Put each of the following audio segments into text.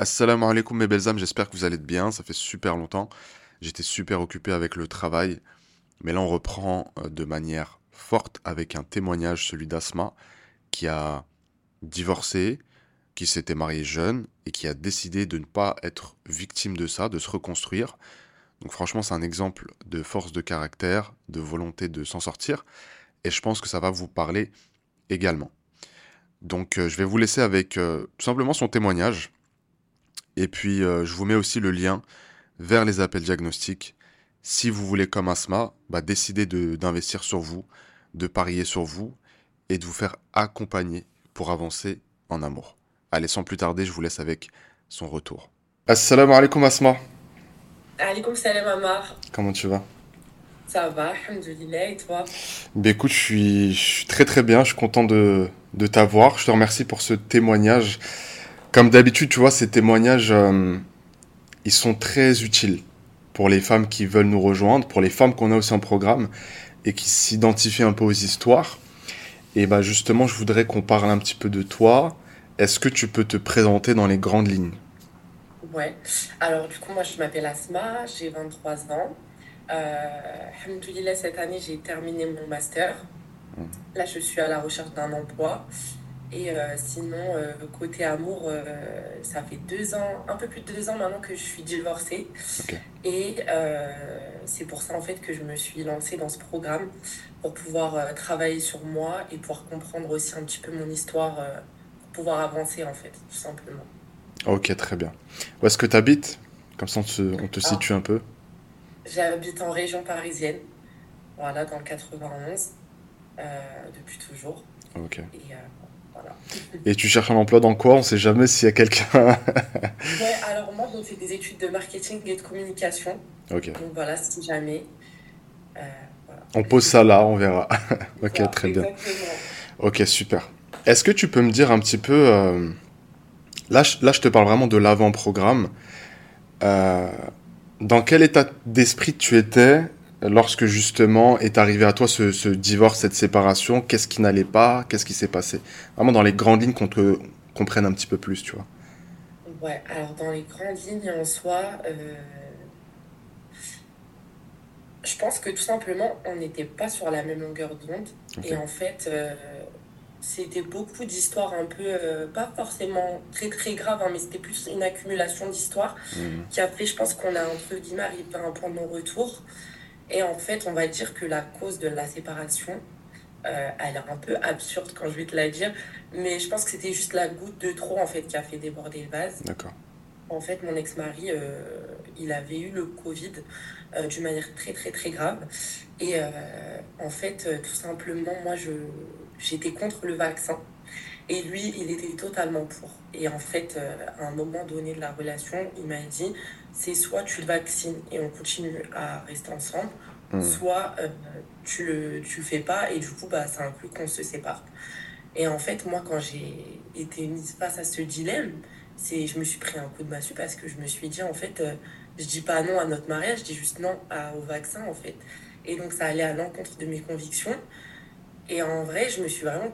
Assalamu alaikum mes belles âmes, j'espère que vous allez bien, ça fait super longtemps. J'étais super occupé avec le travail, mais là on reprend euh, de manière forte avec un témoignage, celui d'Asma, qui a divorcé, qui s'était marié jeune et qui a décidé de ne pas être victime de ça, de se reconstruire. Donc franchement c'est un exemple de force de caractère, de volonté de s'en sortir, et je pense que ça va vous parler également. Donc euh, je vais vous laisser avec euh, tout simplement son témoignage. Et puis euh, je vous mets aussi le lien vers les appels diagnostiques. Si vous voulez comme Asma, bah, décidez de- d'investir sur vous, de parier sur vous et de vous faire accompagner pour avancer en amour. Allez, sans plus tarder, je vous laisse avec son retour. Assalamu alaikum Asma, Alaikum salam Amar, comment tu vas? Ça va, alhamdoulilah, et toi? Ben écoute, je suis, je suis très très bien, je suis content de, de t'avoir. Je te remercie pour ce témoignage. Comme d'habitude, tu vois, ces témoignages, euh, ils sont très utiles pour les femmes qui veulent nous rejoindre, pour les femmes qu'on a aussi en programme et qui s'identifient un peu aux histoires. Et bah justement, je voudrais qu'on parle un petit peu de toi. Est-ce que tu peux te présenter dans les grandes lignes? Ouais, alors du coup, moi je m'appelle Asma, j'ai 23 ans. Euh, cette année j'ai terminé mon master. Mhm. Là, je suis à la recherche d'un emploi. Et euh, sinon, euh, côté amour, euh, ça fait deux ans, un peu plus de deux ans maintenant que je suis divorcée. Et c'est pour ça en fait que je me suis lancée dans ce programme pour pouvoir travailler sur moi et pouvoir comprendre aussi un petit peu mon histoire, pour pouvoir avancer en fait, tout simplement. Ok, très bien. Où est-ce que tu habites? Comme ça, on te, on te Ah, situe un peu. j'habite en région parisienne, voilà, dans le 91, euh, depuis toujours. Ok. Et voilà. Et tu cherches un emploi dans quoi? On sait jamais s'il y a quelqu'un. Ouais, alors moi, j'ai fait des études de marketing et de communication. Ok. Donc voilà, si jamais. euh, voilà. On pose ça là, on verra. Ok, très bien. Ok, super. Est-ce que tu peux me dire un petit peu... euh, Là, je, là, je te parle vraiment de l'avant-programme. Euh, Dans quel état d'esprit tu étais lorsque justement est arrivé à toi ce, ce divorce, cette séparation? Qu'est-ce qui n'allait pas? Qu'est-ce qui s'est passé? Vraiment dans les grandes lignes qu'on te comprenne un petit peu plus, tu vois. Ouais, alors dans les grandes lignes en soi, euh, je pense que tout simplement, on n'était pas sur la même longueur d'onde. Et en fait, euh, c'était beaucoup d'histoires un peu, euh, pas forcément très très graves, hein, mais c'était plus une accumulation d'histoires Mhm. qui a fait, je pense qu'on a entre guillemets arrivé à un point de non-retour. Et en fait, on va dire que la cause de la séparation, euh, elle est un peu absurde quand je vais te la dire, mais je pense que c'était juste la goutte de trop en fait qui a fait déborder le vase. D'accord. En fait, mon ex-mari, euh, il avait eu le Covid euh, d'une manière très très très grave. Et en fait, tout simplement, moi, je, j'étais contre le vaccin. Et lui, il était totalement pour. Et en fait, euh, à un moment donné de la relation, il m'a dit, c'est soit tu le vaccines et on continue à rester ensemble, Mhm. soit euh, tu le, tu le fais pas et du coup, bah, ça inclut qu'on se sépare. Et en fait, moi, quand j'ai été mise face à ce dilemme, c'est, je me suis pris un coup de massue parce que je me suis dit, en fait, euh, je dis pas non à notre mariage, je dis juste non à- au vaccin, en fait. Et donc, ça allait à l'encontre de mes convictions. Et en vrai, je me suis vraiment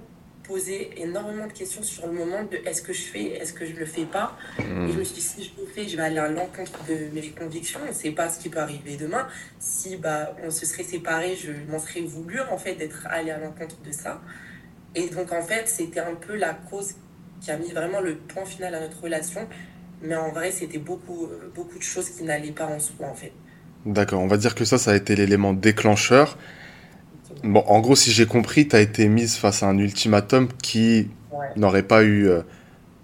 posé énormément de questions sur le moment de est-ce que je fais, est-ce que je le fais pas. Et je me suis dit, si je le fais, je vais aller à l'encontre de mes convictions. On ne sait pas ce qui peut arriver demain. Si bah, on se serait séparés, je m'en serais voulu, en fait, d'être allé à l'encontre de ça. Et donc, en fait, c'était un peu la cause qui a mis vraiment le point final à notre relation. Mais en vrai, c'était beaucoup, euh, beaucoup de choses qui n'allaient pas en soi, en fait. D'accord. On va dire que ça, ça a été l'élément déclencheur. Bon, en gros, si j'ai compris, tu as été mise face à un ultimatum qui Ouais, n'aurait pas eu, euh,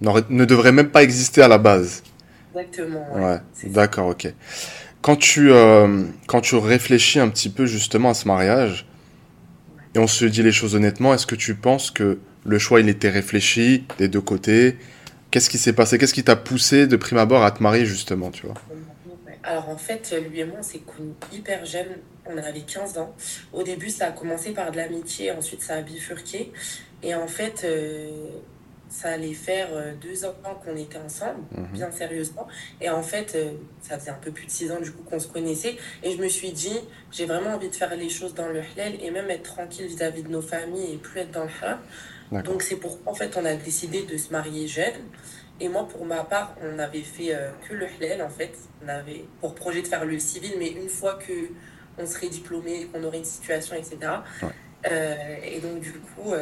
ne devrait même pas exister à la base. exactement, ouais. D'accord, ok. Quand tu, euh, quand tu réfléchis un petit peu justement à ce mariage, et on se dit les choses honnêtement, est-ce que tu penses que le choix, il était réfléchi des deux côtés? Qu'est-ce qui s'est passé? Qu'est-ce qui t'a poussé de prime abord à te marier justement, tu vois? Alors en fait, lui et moi, on s'est connus hyper jeunes. On avait 15 ans. Au début, ça a commencé par de l'amitié, ensuite ça a bifurqué. Et en fait, euh, ça allait faire euh, deux ans qu'on était ensemble, Mhm. bien sérieusement. Et en fait, euh, ça faisait un peu plus de six ans du coup qu'on se connaissait. Et je me suis dit, j'ai vraiment envie de faire les choses dans le halal et même être tranquille vis-à-vis de nos familles et plus être dans le haram. Donc c'est pour en fait on a décidé de se marier jeune Et moi, pour ma part, on avait fait que le halal, en fait. On avait pour projet de faire le civil, mais une fois que on serait diplômé, qu'on aurait une situation, etc. et donc, du coup,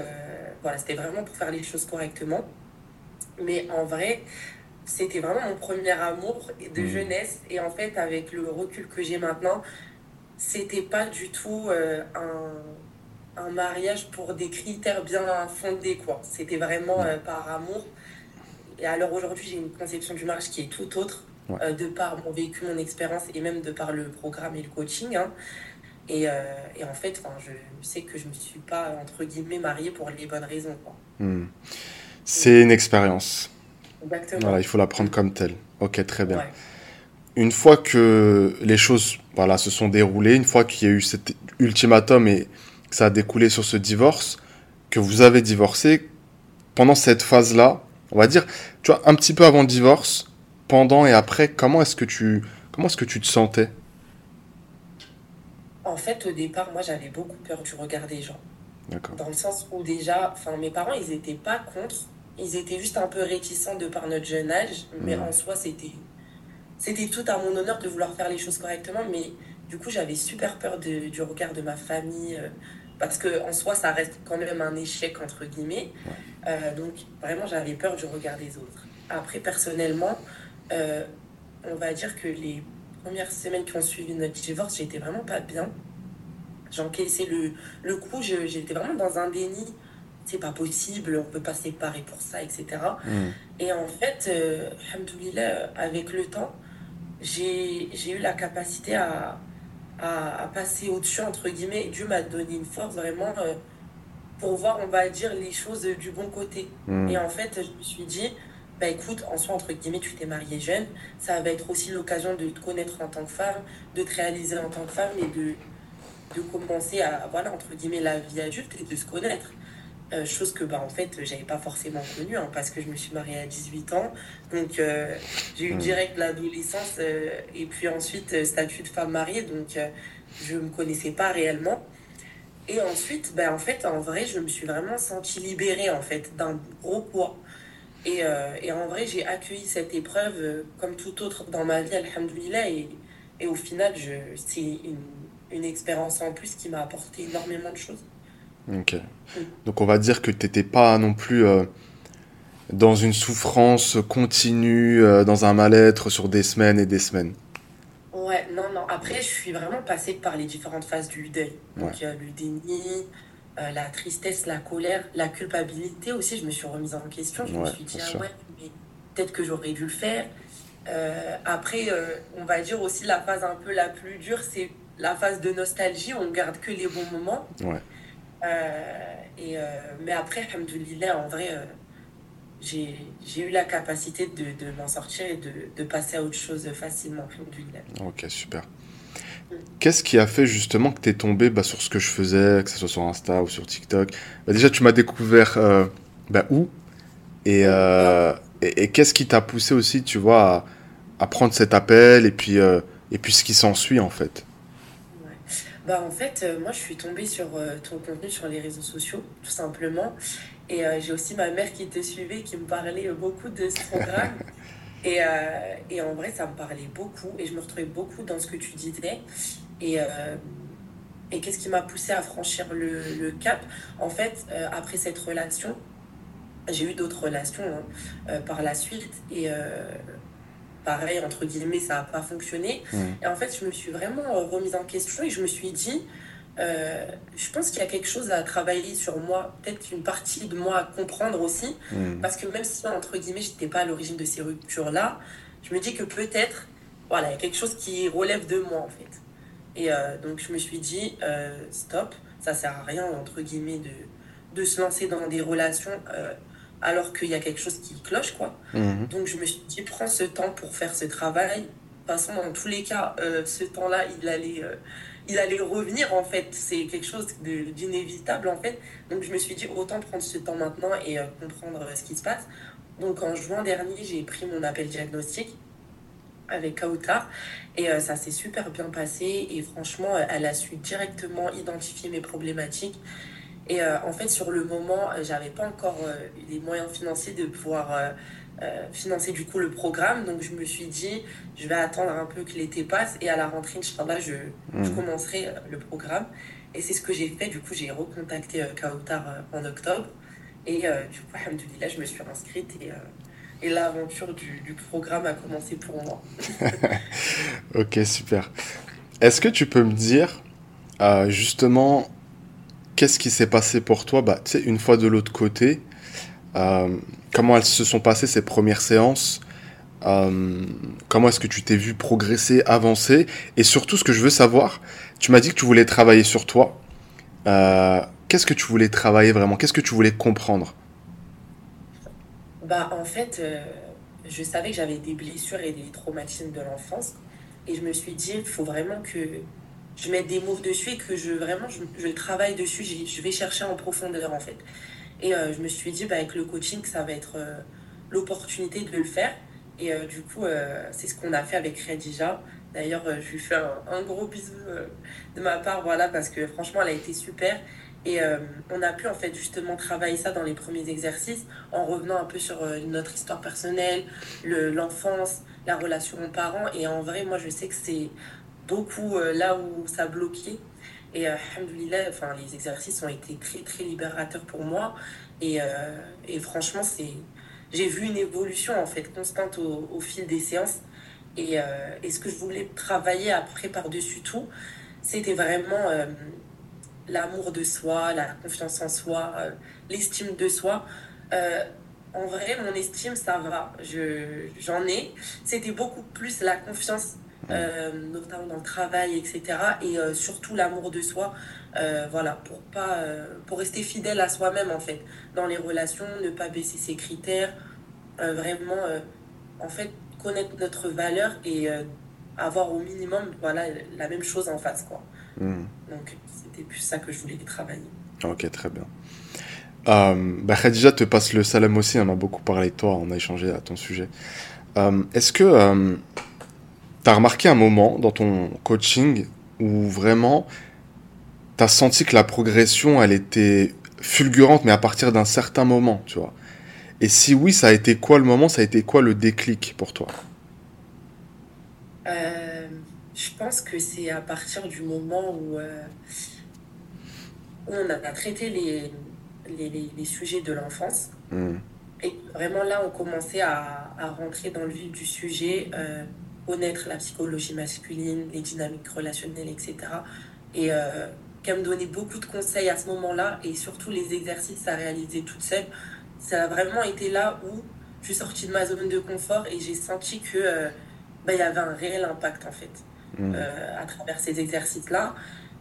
voilà, c'était vraiment pour faire les choses correctement. Mais en vrai, c'était vraiment mon premier amour de mmh. jeunesse. Et en fait, avec le recul que j'ai maintenant, c'était pas du tout euh, un, un, mariage pour des critères bien fondés, quoi. C'était vraiment euh, par amour. Et alors aujourd'hui, j'ai une conception du mariage qui est tout autre, euh, de par mon vécu, mon expérience et même de par le programme et le coaching. Hein. Et, et, en fait, je sais que je me suis pas, entre guillemets, mariée pour les bonnes raisons. Mmh. C'est une expérience. Voilà, il faut la prendre comme telle. Ok, très bien. Une fois que les choses voilà, se sont déroulées, une fois qu'il y a eu cet ultimatum et que ça a découlé sur ce divorce, que vous avez divorcé, pendant cette phase-là, on va dire, tu vois, un petit peu avant le divorce, pendant et après, comment est-ce que tu, comment est-ce que tu te sentais? En fait, au départ, moi, j'avais beaucoup peur du regard des gens. Dans le sens où déjà, enfin, mes parents, ils n'étaient pas contre, ils étaient juste un peu réticents de par notre jeune âge, mais en soi, c'était c'était tout à mon honneur de vouloir faire les choses correctement, mais du coup, j'avais super peur de, du regard de ma famille, euh, parce que en soi, ça reste quand même un échec, entre guillemets. Euh, donc, vraiment, j'avais peur du regard des autres. Après, personnellement, euh, on va dire que les premières semaines qui ont suivi notre divorce, j'étais vraiment pas bien. J'encaissais le, le coup, j'étais vraiment dans un déni c'est pas possible, on peut pas séparer pour ça, etc. Mm. Et en fait, euh, avec le temps, j'ai eu la capacité à, à, passer au-dessus, entre guillemets. Dieu m'a donné une force vraiment euh, pour voir, on va dire, les choses du bon côté. Mm. Et en fait, je me suis dit, bah écoute, en soi, entre guillemets, tu t'es mariée jeune, ça va être aussi l'occasion de te connaître en tant que femme, de te réaliser en tant que femme et de, de commencer à, voilà, entre guillemets, la vie adulte et de se connaître. Euh, chose que bah en fait j'avais pas forcément connue hein, parce que je me suis mariée à 18 ans. Donc euh, j'ai eu hmm. direct l'adolescence euh, et puis ensuite statut de femme mariée. Donc je me connaissais pas réellement. Et ensuite bah, en fait en vrai je me suis vraiment sentie libérée en fait d'un gros poids. Et, et en vrai j'ai accueilli cette épreuve comme tout autre dans ma vie alhamdoulilah et, et au final c'est une, une expérience en plus qui m'a apporté énormément de choses Ok. Donc on va dire que tu n'étais pas non plus euh, dans une souffrance continue, euh, dans un mal-être sur des semaines et des semaines. Ouais, non, non. Après, je suis vraiment passée par les différentes phases du deuil. Donc il y a le déni, euh, la tristesse, la colère, la culpabilité aussi. Je me suis remise en question. Je me suis dit, ah ouais, mais peut-être que j'aurais dû le faire. après, on va dire aussi la phase un peu la plus dure, c'est la phase de nostalgie. On garde que les bons moments. Ouais. Euh, et, euh, mais après, alhamdoulilah, en vrai, euh, j'ai eu la capacité de, de m'en sortir et de, de, passer à autre chose facilement. Ok, super. Mm. Qu'est-ce qui a fait justement que tu es tombé bah, sur ce que je faisais, que ce soit sur Insta ou sur TikTok? Bah, Déjà, tu m'as découvert bah, où? Et, et, et qu'est-ce qui t'a poussé aussi, tu vois, à, à, prendre cet appel et puis, et puis ce qui s'ensuit en fait? Bah en fait, euh, moi je suis tombée sur euh, ton contenu sur les réseaux sociaux, tout simplement. Et euh, j'ai aussi ma mère qui te suivait, qui me parlait beaucoup de ce programme. et, et, en vrai, ça me parlait beaucoup et je me retrouvais beaucoup dans ce que tu disais. Et, et qu'est-ce qui m'a poussé à franchir le, le cap? En fait, après cette relation, j'ai eu d'autres relations hein, par la suite. Et pareil, entre guillemets, ça n'a pas fonctionné. Et en fait, je me suis vraiment euh, remise en question et je me suis dit, euh, je pense qu'il y a quelque chose à travailler sur moi, peut-être une partie de moi à comprendre aussi, parce que même si, entre guillemets, je n'étais pas à l'origine de ces ruptures-là, je me dis que peut-être, voilà, il y a quelque chose qui relève de moi, en fait. Et euh, donc, je me suis dit, stop, ça sert à rien, entre guillemets, de, de se lancer dans des relations alors qu'il y a quelque chose qui cloche, quoi. Mhm. Donc je me suis dit, prends ce temps pour faire ce travail. De toute façon, dans tous les cas, euh, ce temps-là, il allait, euh, il allait revenir, en fait. C'est quelque chose d'inévitable, en fait. Donc je me suis dit, autant prendre ce temps maintenant et euh, comprendre ce qui se passe. Donc en juin dernier, j'ai pris mon appel diagnostic avec Kautar et ça s'est super bien passé et franchement elle a su directement identifier mes problématiques et euh, en fait, sur le moment, euh, j'avais pas encore euh, les moyens financiers de pouvoir financer du coup le programme. Donc je me suis dit, je vais attendre un peu que l'été passe et à la rentrée, Inch'Allah, je, je mmh. commencerai le programme. Et c'est ce que j'ai fait. Du coup, j'ai recontacté euh, Kautar en octobre. Et du coup, alhamdoulilah, je me suis inscrite et et l'aventure du, du, programme a commencé pour moi. ok, super. Est-ce que tu peux me dire euh, justement qu'est-ce qui s'est passé pour toi? Bah, une fois de l'autre côté euh, Comment elles se sont passées ces premières séances? Euh, Comment est-ce que tu t'es vu progresser, avancer? Et surtout, ce que je veux savoir, tu m'as dit que tu voulais travailler sur toi. qu'est-ce que tu voulais travailler vraiment? Qu'est-ce que tu voulais comprendre? Bah, en fait, euh, je savais que j'avais des blessures et des traumatismes de l'enfance. Et je me suis dit, il faut vraiment que je mette des mots dessus et que je vraiment je, travaille dessus. Je vais chercher en profondeur, en fait. Et euh, je me suis dit, bah, avec le coaching, ça va être euh, l'opportunité de le faire. Et du coup, c'est ce qu'on a fait avec Redija. D'ailleurs, je lui fais un, gros bisou de ma part, voilà, parce que franchement, elle a été super. Et euh, on a pu en fait justement travailler ça dans les premiers exercices en revenant un peu sur euh, notre histoire personnelle, l'enfance, la relation aux parents. Et en vrai, moi je sais que c'est beaucoup euh, là où ça bloquait. Et alhamdoulilah, enfin, les exercices ont été très très libérateurs pour moi. Et, et franchement, j'ai vu une évolution en fait constante au, fil des séances. Et, et, ce que je voulais travailler après par-dessus tout, c'était vraiment l'amour de soi, la confiance en soi, euh, l'estime de soi. Euh, en vrai, mon estime, ça va. Je, j'en ai. C'était beaucoup plus la confiance, euh, notamment dans le travail, etc. Et surtout l'amour de soi. voilà, pour, pas, pour rester fidèle à soi-même, en fait. Dans les relations, ne pas baisser ses critères. vraiment, en fait, connaître notre valeur et avoir au minimum voilà, la même chose en face, quoi. Hmm. Donc, c'était plus ça que je voulais travailler. Ok, très bien. Euh, bah Khadija te passe le salam aussi, on a beaucoup parlé de toi, on a échangé à ton sujet. Euh, est-ce que euh, tu as remarqué un moment dans ton coaching où vraiment tu as senti que la progression, elle était fulgurante, mais à partir d'un certain moment, tu vois? Et si oui, ça a été quoi le moment Ça a été quoi le déclic pour toi? Je pense que c'est à partir du moment où on a traité les, les, les, sujets de l'enfance. Hmm. Et vraiment là, on commençait à, à, rentrer dans le vif du sujet, euh, connaître la psychologie masculine, les dynamiques relationnelles, etc. Et euh, qu'elle me donnait beaucoup de conseils à ce moment-là, et surtout les exercices à réaliser toute seule. Ça a vraiment été là où je suis sortie de ma zone de confort et j'ai senti que euh, bah, y avait un réel impact en fait hmm. euh, à travers ces exercices-là.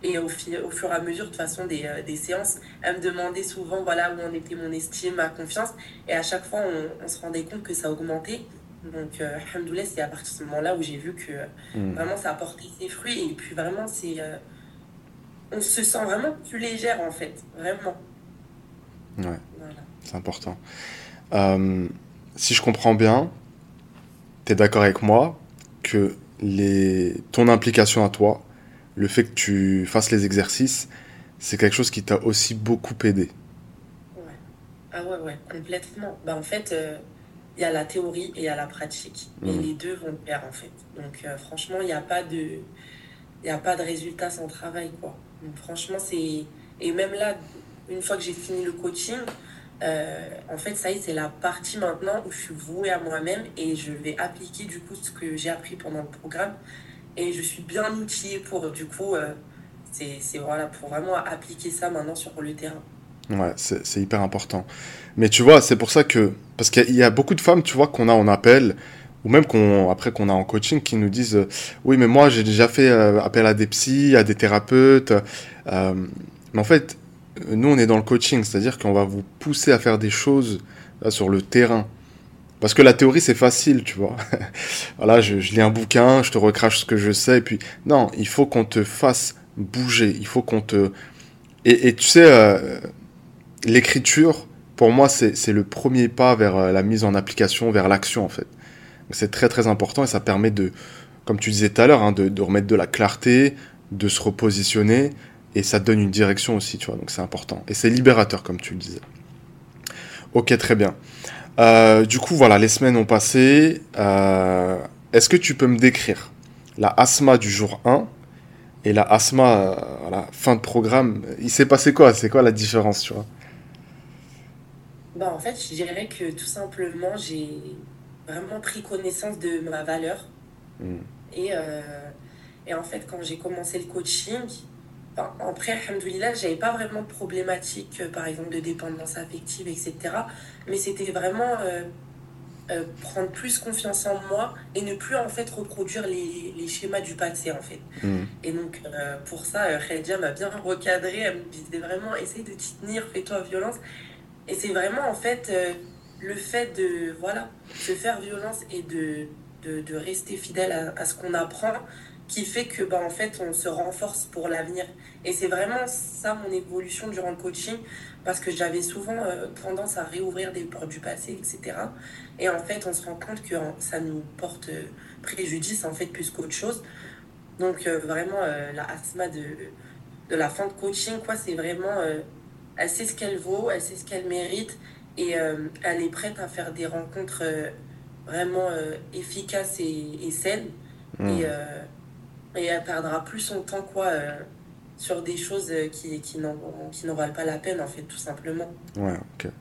Et au, au fur et à mesure, de toute façon, des, euh, des, séances, elle me demandait souvent voilà, où en était mon estime, ma confiance. Et à chaque fois, on, on se rendait compte que ça augmentait. Donc, euh, c'est à partir de ce moment-là où j'ai vu que euh, hmm. vraiment ça apportait ses fruits. Et puis, vraiment, c'est. Euh, on se sent vraiment plus légère, en fait. Vraiment. Ouais. Voilà. C'est important. si je comprends bien, tu es d'accord avec moi que les... ton implication à toi, le fait que tu fasses les exercices, c'est quelque chose qui t'a aussi beaucoup aidé. Ouais. Ah ouais, ouais, complètement. Bah, en fait, euh, il y a la théorie et il y a la pratique. Et mmh. les deux vont de pair, en fait. Donc, euh, franchement, il n'y a pas de... Il a pas de résultat sans travail, quoi. Donc, franchement, c'est... Et même là, une fois que j'ai fini le coaching, euh, en fait, ça y est, c'est la partie maintenant où je suis vouée à moi-même et je vais appliquer du coup ce que j'ai appris pendant le programme et je suis bien outillée pour, du coup, euh, c'est voilà, pour vraiment appliquer ça maintenant sur le terrain. Ouais, c'est hyper important. Mais tu vois, c'est pour ça que. Parce qu'il y a beaucoup de femmes, tu vois, qu'on a en appel, ou même qu'on après qu'on a en coaching, qui nous disent euh, Oui, mais moi, j'ai déjà fait euh, appel à des psys, à des thérapeutes. mais en fait, nous, on est dans le coaching, c'est-à-dire qu'on va vous pousser à faire des choses sur le terrain. Parce que la théorie, c'est facile, tu vois. voilà, je, lis un bouquin, je te recrache ce que je sais, et puis... Non, il faut qu'on te fasse bouger, il faut qu'on te... Et, tu sais, euh, l'écriture, pour moi, c'est le premier pas vers euh, la mise en application, vers l'action, en fait. C'est très, très important, et ça permet de, comme tu disais tout à l'heure, hein, de, remettre de la clarté, de se repositionner, et ça donne une direction aussi, tu vois, donc c'est important. Et c'est libérateur, comme tu le disais. Ok, très bien. Euh, du coup, voilà, les semaines ont passé. Euh, Est-ce que tu peux me décrire la Asma du jour 1 et la la fin de programme? Il s'est passé quoi? C'est quoi la différence, tu vois? Bah, en fait, je dirais que tout simplement, j'ai vraiment pris connaissance de ma valeur. Et, euh, et en fait, quand j'ai commencé le coaching, enfin, après, alhamdoulilah, j'avais pas vraiment de problématique, euh, par exemple, de dépendance affective, etc. Mais c'était vraiment euh, euh, prendre plus confiance en moi et ne plus, en fait, reproduire les, les schémas du passé, en fait. Hmm. Et donc, pour ça, Khadija m'a bien recadré. Elle me disait vraiment, essaye de t'y tenir, fais-toi violence. Et c'est vraiment, en fait, euh, le fait de, voilà, se faire violence et de, de, rester fidèle à, ce qu'on apprend qui fait que, bah, en fait, on se renforce pour l'avenir. Et c'est vraiment ça, mon évolution durant le coaching, parce que j'avais souvent euh, tendance à réouvrir des portes du passé, etc. Et en fait, on se rend compte que ça nous porte euh, préjudice, en fait, plus qu'autre chose. Donc, vraiment, la asthma de, de la fin de coaching, quoi, c'est vraiment, elle sait ce qu'elle vaut, elle sait ce qu'elle mérite, et euh, elle est prête à faire des rencontres euh, vraiment euh, efficaces et, et saines, Hmm. et, et elle perdra plus son temps, quoi, sur des choses qui, qui n'en, qui n'en valent pas la peine, en fait, tout simplement. Ouais, ok.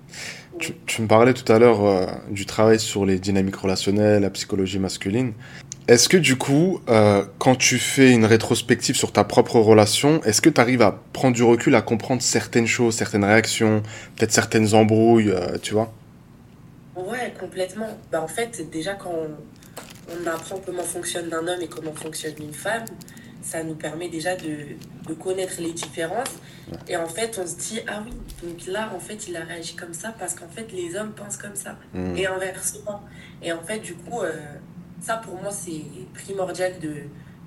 Tu, tu me parlais tout à l'heure du travail sur les dynamiques relationnelles, la psychologie masculine. Est-ce que du coup, euh, quand tu fais une rétrospective sur ta propre relation, est-ce que tu arrives à prendre du recul, à comprendre certaines choses, certaines réactions, peut-être certaines embrouilles, euh, tu vois? Ouais, complètement. Bah, en fait, déjà, quand on, on apprend comment fonctionne un homme et comment fonctionne une femme, ça nous permet déjà de, de connaître les différences. Et en fait, on se dit, ah oui, donc là, en fait, il a réagi comme ça parce qu'en fait, les hommes pensent comme ça. Hmm. Et inversement. Et en fait, du coup, euh, ça, pour moi, c'est primordial de,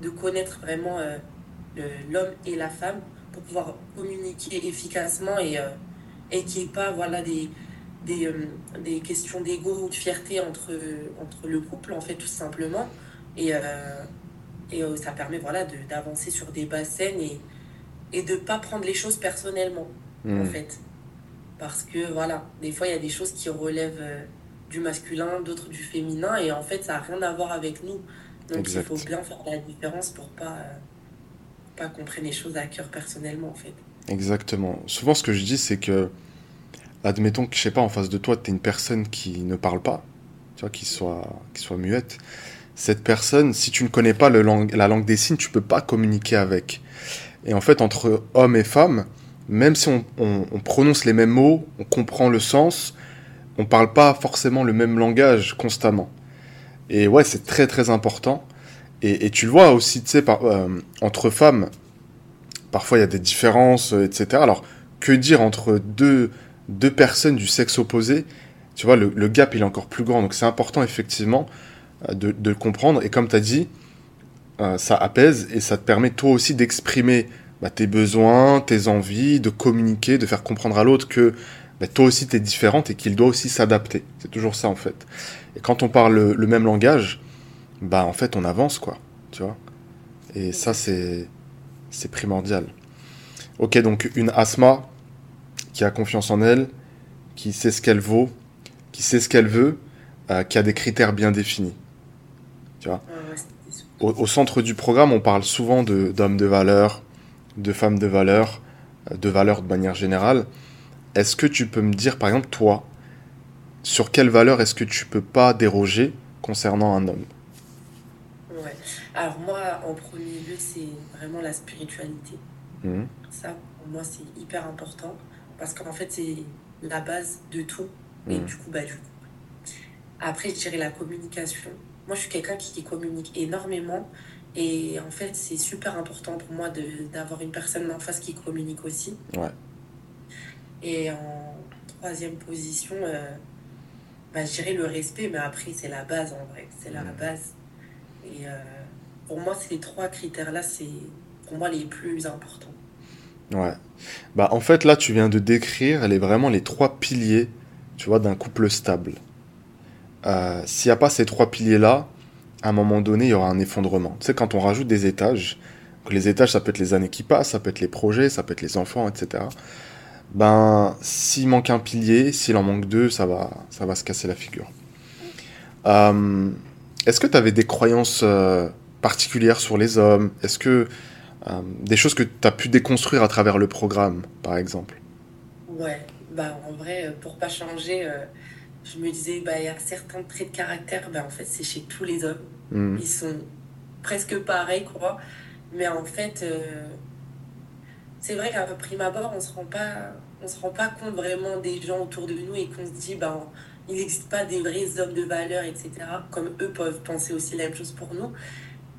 de connaître vraiment euh, l'homme et la femme pour pouvoir communiquer efficacement et, euh, et qu'il n'y ait pas, voilà, des des, euh, des questions d'ego ou de fierté entre, entre le couple, en fait, tout simplement. Et, et ça permet, voilà, de- d'avancer sur des bases saines et, et de ne pas prendre les choses personnellement, en Hmm. fait. Parce que, voilà, des fois, il y a des choses qui relèvent du masculin, d'autres du féminin, et en fait, ça n'a rien à voir avec nous. Donc, il faut bien faire la différence pour pas, euh, pas qu'on prenne les choses à cœur personnellement, en fait. Exactement. Souvent, ce que je dis, c'est que, admettons que, je sais pas, en face de toi, tu es une personne qui ne parle pas, tu vois, qui soit, qui soit muette. Cette personne, si tu ne connais pas le lang- la langue des signes, tu peux pas communiquer avec. Et en fait, entre hommes et femmes, même si on, on- on prononce les mêmes mots, on comprend le sens, on parle pas forcément le même langage constamment. Et ouais, c'est très très important. Et, tu le vois aussi, tu sais, euh, entre femmes, parfois il y a des différences, euh, etc. Alors, que dire entre deux, deux personnes du sexe opposé? Tu vois, le, gap, il est encore plus grand. Donc, c'est important, effectivement, euh, de, comprendre. Et comme tu as dit, ça apaise et ça te permet toi aussi d'exprimer bah, tes besoins, tes envies, de communiquer, de faire comprendre à l'autre que toi aussi tu es différente et qu'il doit aussi s'adapter. C'est toujours ça en fait. Et quand on parle le, le même langage, bah en fait on avance quoi, tu vois? Et ça c'est c'est primordial. Ok donc une asthma qui a confiance en elle, qui sait ce qu'elle vaut, qui sait ce qu'elle veut, euh, qui a des critères bien définis. Tu vois? C'est- Au, au centre du programme, on parle souvent de- d'hommes de, valeur, de femmes de valeur, euh, de valeur de manière générale. Est-ce que tu peux me dire, par exemple, toi, sur quelle valeur est-ce que tu peux pas déroger concernant un homme? Ouais. Alors moi, en premier lieu, c'est vraiment la spiritualité. Mhm. Ça, pour moi, c'est hyper important parce qu'en fait, c'est la base de tout. Et Mhm. du coup, bah, du coup. Après, je dirais la communication. Moi, je suis quelqu'un qui communique énormément. Et en fait, c'est super important pour moi d'avoir une personne en face qui communique aussi. Ouais. Et en troisième position, euh, bah, je dirais le respect, mais après, c'est la base en vrai. C'est la base. Et euh, pour moi, ces trois critères-là, c'est pour moi les plus importants. Ouais. Bah, en fait, là, tu viens de décrire les, vraiment les trois piliers, tu vois, d'un couple stable. Euh, s'il n'y a pas ces trois piliers-là, à un moment donné, il y aura un effondrement. Tu sais, quand on rajoute des étages, donc les étages, ça peut être les années qui passent, ça peut être les projets, ça peut être les enfants, etc. ben, s'il manque un pilier, s'il en manque deux, ça va, ça va se casser la figure. Euh, est-ce que tu avais des croyances euh, particulières sur les hommes? Est-ce que euh, des choses que tu as pu déconstruire à travers le programme, par exemple? Ouais, bah en vrai, pour pas changer, je me disais, bah il y a certains traits de caractère, bah en fait c'est chez tous les hommes. Hmm. Ils sont presque pareils, quoi. Mais en fait, c'est vrai qu'à prime abord, on se rend pas, on se rend pas compte vraiment des gens autour de nous et qu'on se dit, ben, il n'existe pas des vrais hommes de valeur, etc. Comme eux peuvent penser aussi la même chose pour nous.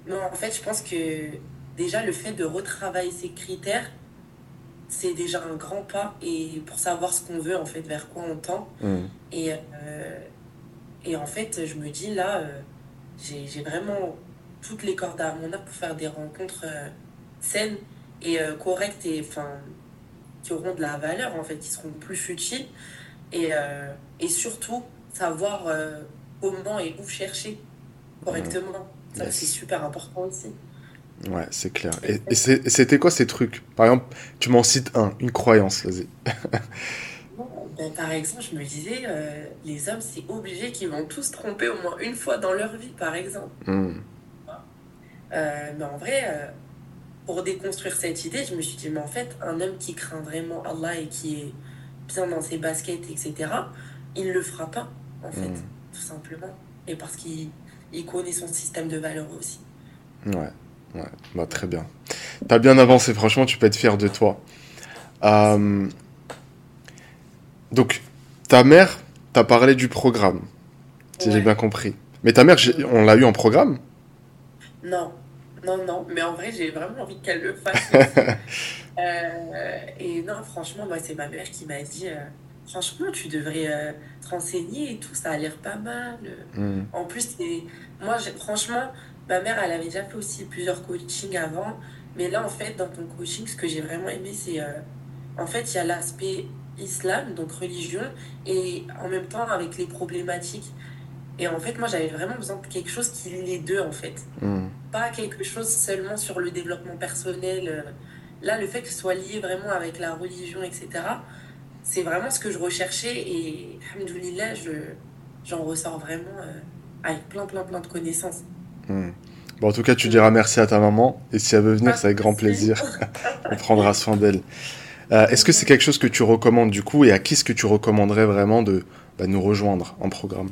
Mais en fait, je pense que déjà le fait de retravailler ces critères, c'est déjà un grand pas et pour savoir ce qu'on veut, en fait, vers quoi on tend. Mmh. Et, euh, et en fait, je me dis là, euh, j'ai vraiment toutes les cordes à mon arc pour faire des rencontres euh, saines et correctes et enfin qui auront de la valeur, en fait, qui seront plus futiles. Et, euh, et surtout, savoir euh, comment et où chercher correctement. Ça, c'est super important aussi. Ouais, c'est clair. Et, et c'était quoi ces trucs? Par exemple, tu m'en cites un, une croyance, vas-y. ben, par exemple, je me disais, euh, les hommes, c'est obligé qu'ils vont tous tromper au moins une fois dans leur vie, par exemple. Hmm. mais en vrai, pour déconstruire cette idée, je me suis dit, mais en fait, un homme qui craint vraiment Allah et qui est bien dans ses baskets, etc., il ne le fera pas, en fait, hmm. tout simplement. Et parce qu'il il connaît son système de valeurs aussi. Ouais, ouais, bah, très bien. Tu as bien avancé, franchement, tu peux être fier de toi. Euh, donc, ta mère t'a parlé du programme, si j'ai bien compris. Mais ta mère, on l'a eu en programme? Non, non, non, mais en vrai, j'ai vraiment envie qu'elle le fasse. Euh, et non, franchement, moi, c'est ma mère qui m'a dit euh, Franchement, tu devrais euh, te renseigner et tout, ça a l'air pas mal. Hmm. En plus, moi, franchement, ma mère, elle avait déjà fait aussi plusieurs coachings avant. Mais là, en fait, dans ton coaching, ce que j'ai vraiment aimé, c'est. en fait, il y a l'aspect islam, donc religion, et en même temps avec les problématiques et en fait, moi, j'avais vraiment besoin de quelque chose qui lie les deux, en fait. Hmm. Pas quelque chose seulement sur le développement personnel. Euh. Là, le fait que ce soit lié vraiment avec la religion, etc., c'est vraiment ce que je recherchais. Et, alhamdoulilah, je, j'en ressors vraiment euh, avec plein, plein, plein de connaissances. Hmm. Bon, en tout cas, tu diras merci à ta maman. Et si elle veut venir, c'est avec grand plaisir. On prendra soin d'elle. Euh, est-ce que c'est quelque chose que tu recommandes du coup Et à qui est-ce que tu recommanderais vraiment de bah, nous rejoindre en programme?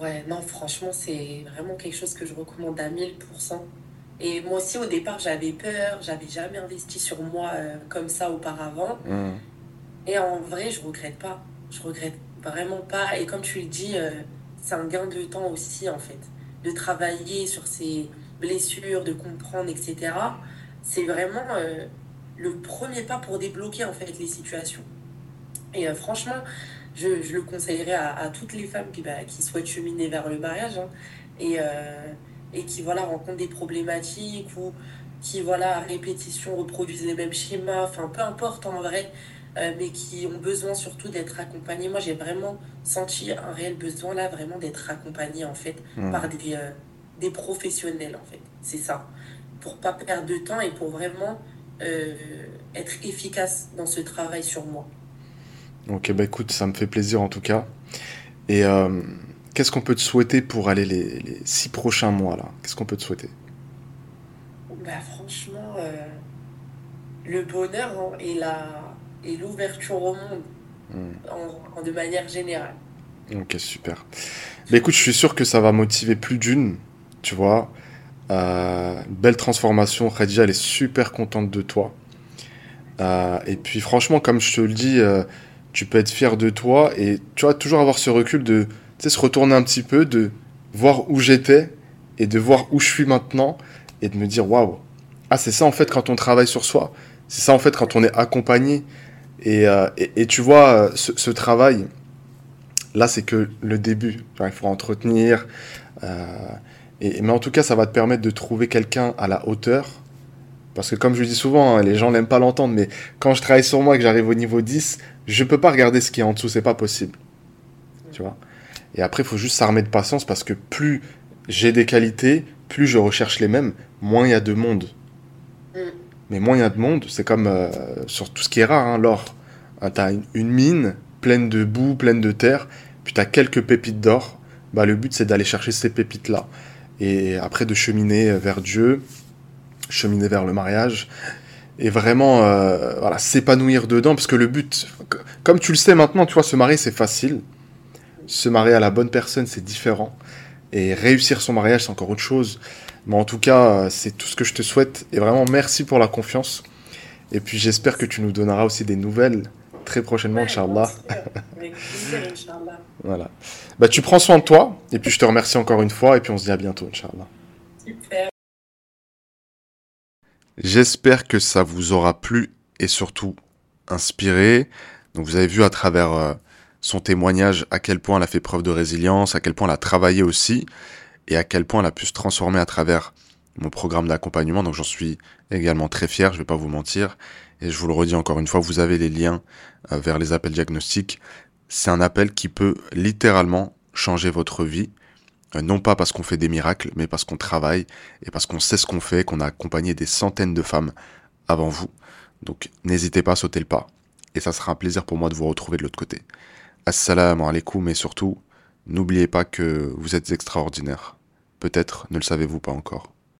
Ouais, non, franchement, c'est vraiment quelque chose que je recommande à 1000%. Et moi aussi, au départ, j'avais peur, j'avais jamais investi sur moi euh, comme ça auparavant. Mmh. Et en vrai, je regrette pas. Je regrette vraiment pas. Et comme tu le dis, euh, c'est un gain de temps aussi, en fait. De travailler sur ses blessures, de comprendre, etc. C'est vraiment euh, le premier pas pour débloquer, en fait, les situations. Et franchement, je, je le conseillerais à, à, toutes les femmes qui, bah, qui souhaitent cheminer vers le mariage hein, et, euh, et qui voilà, rencontrent des problématiques ou qui, voilà, à répétition, reproduisent les mêmes schémas, enfin, peu importe en vrai, euh, mais qui ont besoin surtout d'être accompagnées. Moi, j'ai vraiment senti un réel besoin là, vraiment d'être accompagnée en fait mmh. par des, euh, des professionnels en fait. C'est ça. Pour pas perdre de temps et pour vraiment être efficace dans ce travail sur moi. Ok, bah écoute, ça me fait plaisir en tout cas. Et euh, qu'est-ce qu'on peut te souhaiter pour aller les, six prochains mois là? Qu'est-ce qu'on peut te souhaiter? Bah, Franchement, euh, le bonheur hein, et, la, et l'ouverture au monde hmm. en, de manière générale. Ok, super. Bah écoute, je suis sûr que ça va motiver plus d'une, tu vois. Euh, belle transformation. Khadija, elle est super contente de toi. et puis franchement, comme je te le dis, tu peux être fier de toi et tu vas toujours avoir ce recul de se retourner un petit peu, de voir où j'étais et de voir où je suis maintenant et de me dire waouh, ah c'est ça en fait quand on travaille sur soi, c'est ça en fait quand on est accompagné. Et, euh, et, tu vois ce, travail là c'est que le début, il faut entretenir euh, et, mais en tout cas ça va te permettre de trouver quelqu'un à la hauteur. Parce que comme je dis souvent, hein, les gens n'aiment pas l'entendre, mais quand je travaille sur moi et que j'arrive au niveau 10, je peux pas regarder ce qui est en dessous, c'est pas possible. Tu vois Et après, il faut juste s'armer de patience parce que plus j'ai des qualités, plus je recherche les mêmes, moins il y a de monde. Mm. Mais moins il y a de monde, c'est comme euh, sur tout ce qui est rare, hein, l'or. Ah, tu as une, mine pleine de boue, pleine de terre, puis tu as quelques pépites d'or. Bah, le but, c'est d'aller chercher ces pépites-là. Et après, de cheminer vers Dieu, cheminer vers le mariage, et vraiment euh, voilà, s'épanouir dedans, parce que le but, comme tu le sais maintenant, tu vois, se marier, c'est facile. Se marier à la bonne personne, c'est différent. Et réussir son mariage, c'est encore autre chose. Mais en tout cas, c'est tout ce que je te souhaite. Et vraiment, merci pour la confiance. Et puis, j'espère que tu nous donneras aussi des nouvelles très prochainement, Inch'Allah. voilà. Bah, tu prends soin de toi. Et puis, je te remercie encore une fois. Et puis, on se dit à bientôt, Inch'Allah. Super. J'espère que ça vous aura plu et surtout inspiré. Donc, vous avez vu à travers. Euh, son témoignage à quel point elle a fait preuve de résilience, à quel point elle a travaillé aussi, et à quel point elle a pu se transformer à travers mon programme d'accompagnement. Donc j'en suis également très fier, je ne vais pas vous mentir. Et je vous le redis encore une fois, vous avez les liens euh, vers les appels diagnostiques. C'est un appel qui peut littéralement changer votre vie. Euh, non pas parce qu'on fait des miracles, mais parce qu'on travaille et parce qu'on sait ce qu'on fait, qu'on a accompagné des centaines de femmes avant vous. Donc n'hésitez pas à sauter le pas. Et ça sera un plaisir pour moi de vous retrouver de l'autre côté. Assalamu alaikum et surtout, n'oubliez pas que vous êtes extraordinaire. Peut-être ne le savez-vous pas encore.